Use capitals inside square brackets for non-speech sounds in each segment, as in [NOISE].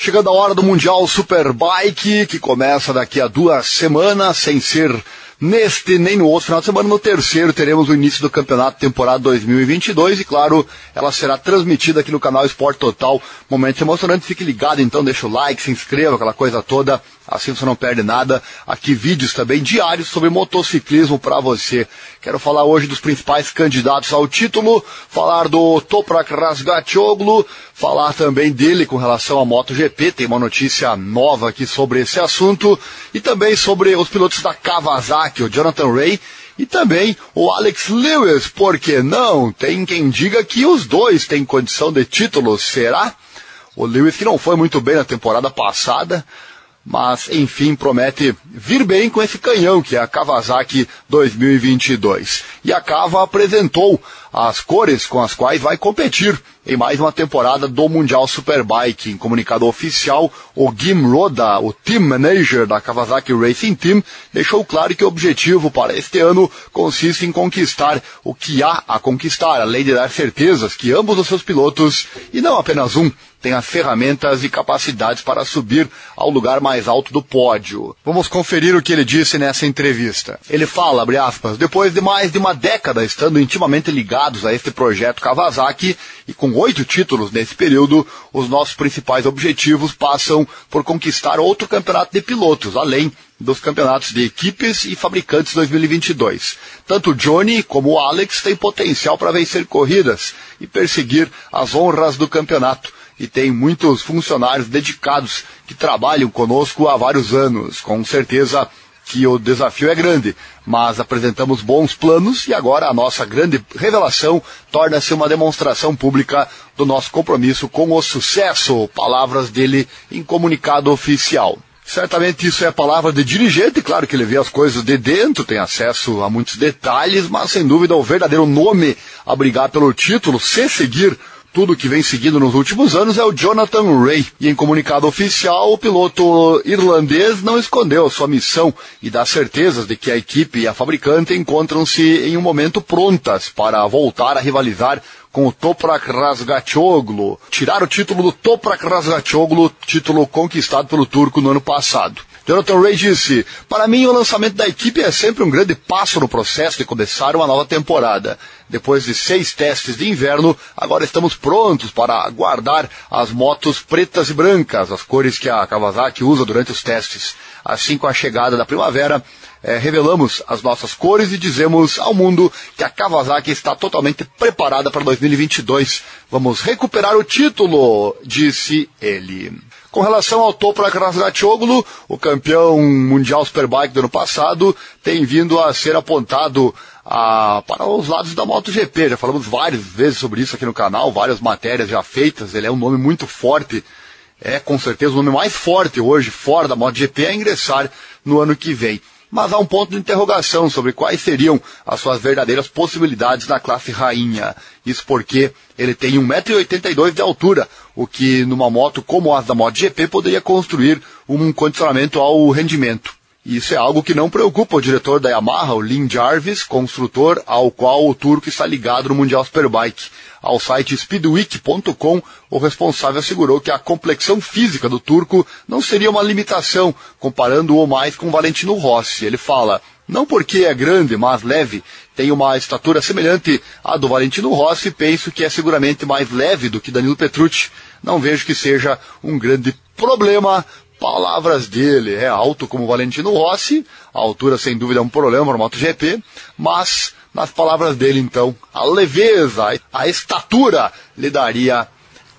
Chegando a hora do Mundial Superbike, que começa daqui a duas semanas, sem ser neste nem no outro final de semana. No terceiro teremos o início do campeonato temporada 2022 e, claro, ela será transmitida aqui no canal Esporte Total. Momento emocionante, fique ligado então, deixa o like, se inscreva, aquela coisa toda. Assim você não perde nada. Aqui vídeos também diários sobre motociclismo para você. Quero falar hoje dos principais candidatos ao título, falar do Toprak Razgatoglu, falar também dele com relação à MotoGP. Tem uma notícia nova aqui sobre esse assunto e também sobre os pilotos da Kawasaki, o Jonathan Ray e também o Alex Lewis, porque não? Tem quem diga que os dois têm condição de título, será? O Lewis que não foi muito bem na temporada passada, mas enfim promete vir bem com esse canhão que é a Kawasaki 2022. E a Kava apresentou as cores com as quais vai competir em mais uma temporada do Mundial Superbike. Em comunicado oficial, o Gim Roda, o team manager da Kawasaki Racing Team, deixou claro que o objetivo para este ano consiste em conquistar o que há a conquistar, além de dar certezas que ambos os seus pilotos, e não apenas um, tem as ferramentas e capacidades para subir ao lugar mais alto do pódio. Vamos conferir o que ele disse nessa entrevista. Ele fala, abre aspas, depois de mais de uma década estando intimamente ligados a este projeto Kawasaki e com oito títulos nesse período, os nossos principais objetivos passam por conquistar outro campeonato de pilotos, além dos campeonatos de equipes e fabricantes 2022. Tanto Johnny como o Alex têm potencial para vencer corridas e perseguir as honras do campeonato e tem muitos funcionários dedicados que trabalham conosco há vários anos. Com certeza que o desafio é grande, mas apresentamos bons planos e agora a nossa grande revelação torna-se uma demonstração pública do nosso compromisso com o sucesso. Palavras dele em comunicado oficial. Certamente isso é a palavra de dirigente, claro que ele vê as coisas de dentro, tem acesso a muitos detalhes, mas sem dúvida o verdadeiro nome a brigar pelo título, se seguir tudo que vem seguindo nos últimos anos é o Jonathan Ray. E em comunicado oficial, o piloto irlandês não escondeu sua missão e dá certezas de que a equipe e a fabricante encontram-se em um momento prontas para voltar a rivalizar com o Toprak Razgatoglu, tirar o título do Toprak Razgatoglu, título conquistado pelo turco no ano passado. Jonathan Ray disse: Para mim, o lançamento da equipe é sempre um grande passo no processo de começar uma nova temporada. Depois de seis testes de inverno, agora estamos prontos para guardar as motos pretas e brancas, as cores que a Kawasaki usa durante os testes. Assim, com a chegada da primavera, é, revelamos as nossas cores e dizemos ao mundo que a Kawasaki está totalmente preparada para 2022. Vamos recuperar o título, disse ele. Com relação ao Toprak Razgatoglu, o campeão mundial Superbike do ano passado, tem vindo a ser apontado a, para os lados da MotoGP. Já falamos várias vezes sobre isso aqui no canal, várias matérias já feitas. Ele é um nome muito forte. É com certeza o nome mais forte hoje, fora da MotoGP, a ingressar no ano que vem mas há um ponto de interrogação sobre quais seriam as suas verdadeiras possibilidades na classe rainha. Isso porque ele tem 1,82m de altura, o que numa moto como a da MotoGP poderia construir um condicionamento ao rendimento. Isso é algo que não preocupa o diretor da Yamaha, o Lin Jarvis, construtor ao qual o turco está ligado no Mundial Superbike. Ao site speedweek.com, o responsável assegurou que a complexão física do turco não seria uma limitação, comparando-o mais com Valentino Rossi. Ele fala, não porque é grande, mas leve, tem uma estatura semelhante à do Valentino Rossi, penso que é seguramente mais leve do que Danilo Petrucci. Não vejo que seja um grande problema. Palavras dele, é alto como Valentino Rossi, a altura sem dúvida é um problema para o MotoGP, mas nas palavras dele, então, a leveza, a estatura lhe daria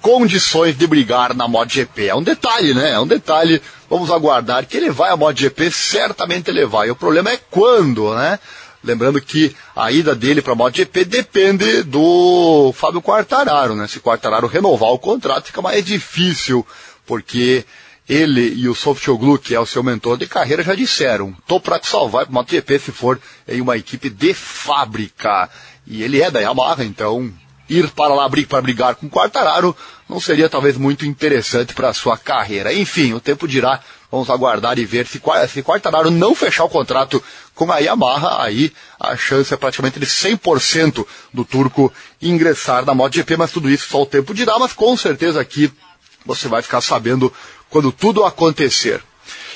condições de brigar na MotoGP. É um detalhe, né? É um detalhe. Vamos aguardar que ele vai à MotoGP, certamente ele vai. O problema é quando, né? Lembrando que a ida dele para a MotoGP depende do Fábio Quartararo, né? Se Quartararo renovar o contrato, fica mais difícil, porque ele e o Softoglu, que é o seu mentor de carreira, já disseram: tô para te salvar para o MotoGP se for em uma equipe de fábrica. E ele é da Yamaha, então ir para lá para brigar com o Quartararo não seria talvez muito interessante para a sua carreira. Enfim, o tempo dirá. Vamos aguardar e ver se, se Quartararo não fechar o contrato com a Yamaha, aí a chance é praticamente de 100% do turco ingressar na MotoGP, mas tudo isso só o tempo dirá, mas com certeza aqui Você vai ficar sabendo quando tudo acontecer.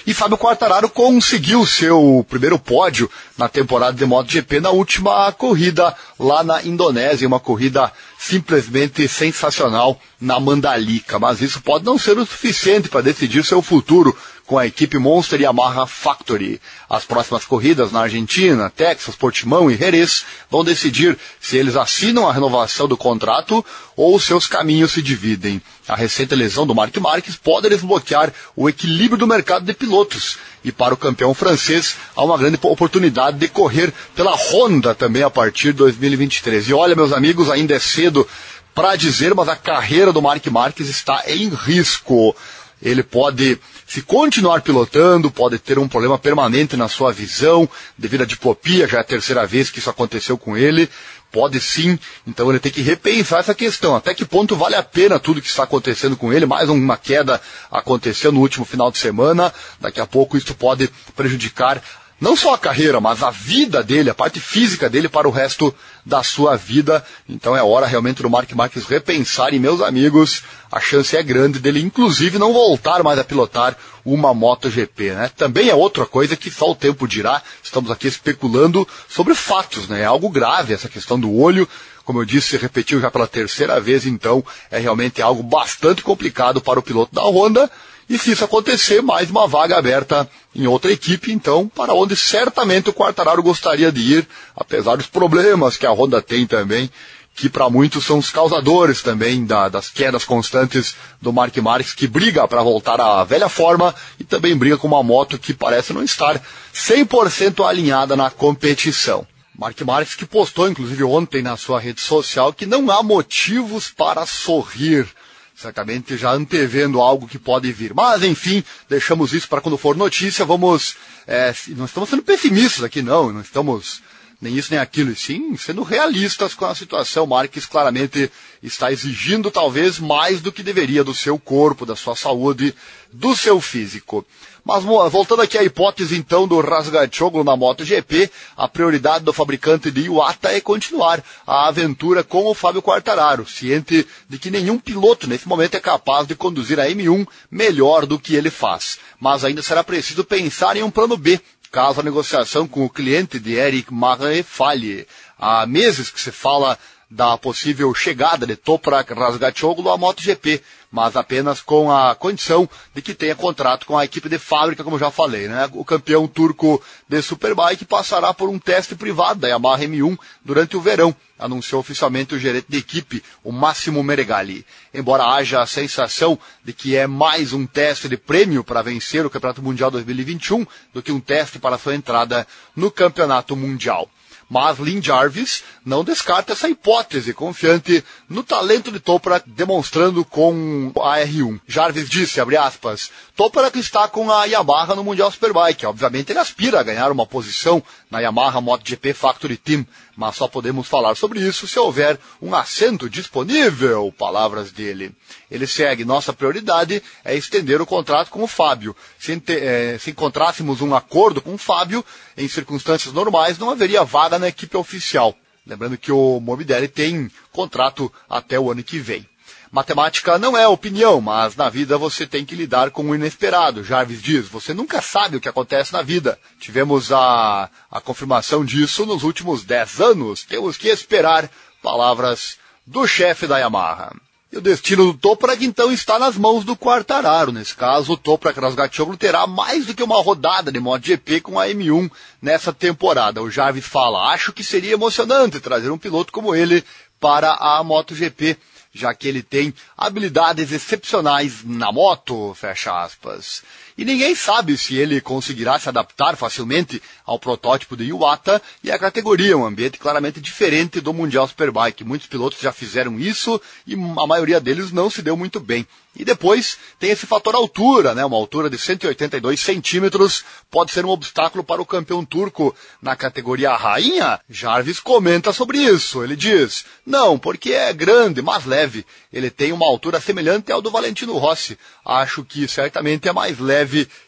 E Fábio Quartararo conseguiu seu primeiro pódio na temporada de MotoGP na última corrida lá na Indonésia, uma corrida simplesmente sensacional na Mandalika. Mas isso pode não ser o suficiente para decidir seu futuro com a equipe Monster Yamaha Factory. As próximas corridas na Argentina, Texas, Portimão e Jerez vão decidir se eles assinam a renovação do contrato ou seus caminhos se dividem. A recente lesão do Mark Marques pode desbloquear o equilíbrio do mercado de pilotos. E para o campeão francês, há uma grande oportunidade de correr pela Honda também a partir de 2023. E olha, meus amigos, ainda é cedo para dizer, mas a carreira do Mark Marques está em risco. Ele pode se continuar pilotando, pode ter um problema permanente na sua visão, devido à diplopia, já é a terceira vez que isso aconteceu com ele. Pode sim, então ele tem que repensar essa questão. Até que ponto vale a pena tudo que está acontecendo com ele? Mais uma queda aconteceu no último final de semana. Daqui a pouco isso pode prejudicar não só a carreira, mas a vida dele, a parte física dele para o resto da sua vida. Então é hora realmente do Mark Marques repensar e meus amigos, a chance é grande dele inclusive não voltar mais a pilotar uma MotoGP, né? Também é outra coisa que só o tempo dirá. Estamos aqui especulando sobre fatos, né? É algo grave essa questão do olho. Como eu disse, se repetiu já pela terceira vez, então é realmente algo bastante complicado para o piloto da Honda. E se isso acontecer, mais uma vaga aberta em outra equipe, então, para onde certamente o Quartararo gostaria de ir, apesar dos problemas que a Honda tem também, que para muitos são os causadores também da, das quedas constantes do Mark Marques, que briga para voltar à velha forma e também briga com uma moto que parece não estar 100% alinhada na competição. Mark Marques que postou inclusive ontem na sua rede social que não há motivos para sorrir certamente já antevendo algo que pode vir. Mas, enfim, deixamos isso para quando for notícia. Vamos. É, não estamos sendo pessimistas aqui, não. Não estamos nem isso nem aquilo, e sim sendo realistas com a situação. Marques claramente está exigindo talvez mais do que deveria do seu corpo, da sua saúde, do seu físico. Mas voltando aqui à hipótese então do Rasgachoglu na MotoGP, a prioridade do fabricante de Iwata é continuar a aventura com o Fábio Quartararo, ciente de que nenhum piloto nesse momento é capaz de conduzir a M1 melhor do que ele faz. Mas ainda será preciso pensar em um plano B, caso a negociação com o cliente de Eric Marre falhe. Há meses que se fala da possível chegada de Toprak Razgatoglu à MotoGP, mas apenas com a condição de que tenha contrato com a equipe de fábrica, como já falei. Né? O campeão turco de Superbike passará por um teste privado da Yamaha M1 durante o verão, anunciou oficialmente o gerente de equipe, o Máximo Meregali. Embora haja a sensação de que é mais um teste de prêmio para vencer o Campeonato Mundial 2021 do que um teste para sua entrada no Campeonato Mundial. Mas Lynn Jarvis não descarta essa hipótese, confiante no talento de Toprak demonstrando com a R1. Jarvis disse, abre aspas, Toprak está com a Yamaha no Mundial Superbike. Obviamente ele aspira a ganhar uma posição na Yamaha MotoGP Factory Team, mas só podemos falar sobre isso se houver um assento disponível, palavras dele. Ele segue, nossa prioridade é estender o contrato com o Fábio. Se, eh, se encontrássemos um acordo com o Fábio, em circunstâncias normais, não haveria vaga na equipe oficial. Lembrando que o Morbidelli tem contrato até o ano que vem. Matemática não é opinião, mas na vida você tem que lidar com o inesperado. Jarvis diz, você nunca sabe o que acontece na vida. Tivemos a, a confirmação disso nos últimos 10 anos. Temos que esperar palavras do chefe da Yamaha. E o destino do Toprak então está nas mãos do Quartararo. Nesse caso, o Toprak Rasgatoglu terá mais do que uma rodada de MotoGP com a M1 nessa temporada. O Jarvis fala, acho que seria emocionante trazer um piloto como ele para a MotoGP já que ele tem habilidades excepcionais na moto, fecha aspas. E ninguém sabe se ele conseguirá se adaptar facilmente ao protótipo de Iwata e a categoria, um ambiente claramente diferente do Mundial Superbike. Muitos pilotos já fizeram isso e a maioria deles não se deu muito bem. E depois tem esse fator altura, né? Uma altura de 182 centímetros pode ser um obstáculo para o campeão turco na categoria rainha. Jarvis comenta sobre isso. Ele diz: não, porque é grande, mas leve. Ele tem uma altura semelhante ao do Valentino Rossi. Acho que certamente é mais leve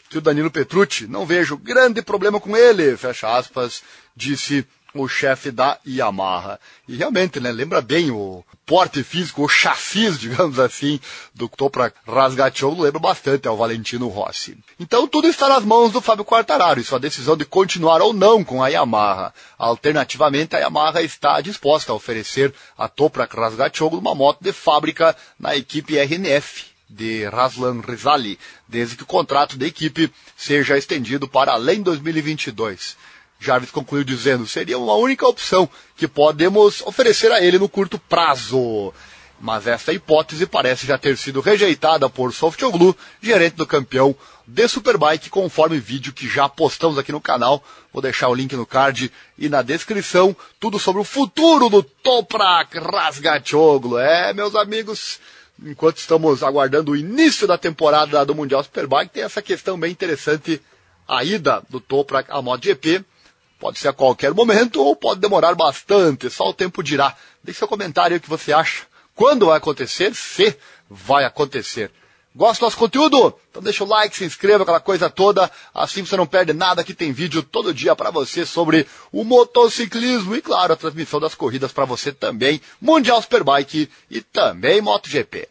que o Danilo Petrucci. Não vejo grande problema com ele. Fecha aspas, disse o chefe da Yamaha. E realmente, né, lembra bem o porte físico, o chassis, [LAUGHS] digamos assim, do Toprak Razgatioğlu, lembra bastante ao Valentino Rossi. Então tudo está nas mãos do Fábio Quartararo e sua decisão de continuar ou não com a Yamaha. Alternativamente, a Yamaha está disposta a oferecer a Toprak Razgatioğlu uma moto de fábrica na equipe RNF, de Raslan Rizali, desde que o contrato da equipe seja estendido para além de 2022. Jarvis concluiu dizendo: seria uma única opção que podemos oferecer a ele no curto prazo. Mas essa hipótese parece já ter sido rejeitada por Softoglu, gerente do campeão de Superbike, conforme vídeo que já postamos aqui no canal. Vou deixar o link no card e na descrição. Tudo sobre o futuro do Toprak Razgatoglu. É, meus amigos, enquanto estamos aguardando o início da temporada do Mundial Superbike, tem essa questão bem interessante. A ida do Toprak à MotoGP Pode ser a qualquer momento ou pode demorar bastante, só o tempo dirá. Deixe seu comentário o que você acha. Quando vai acontecer? Se vai acontecer. Gosta do nosso conteúdo? Então deixa o like, se inscreva, aquela coisa toda. Assim você não perde nada, que tem vídeo todo dia para você sobre o motociclismo e, claro, a transmissão das corridas para você também. Mundial Superbike e também MotoGP.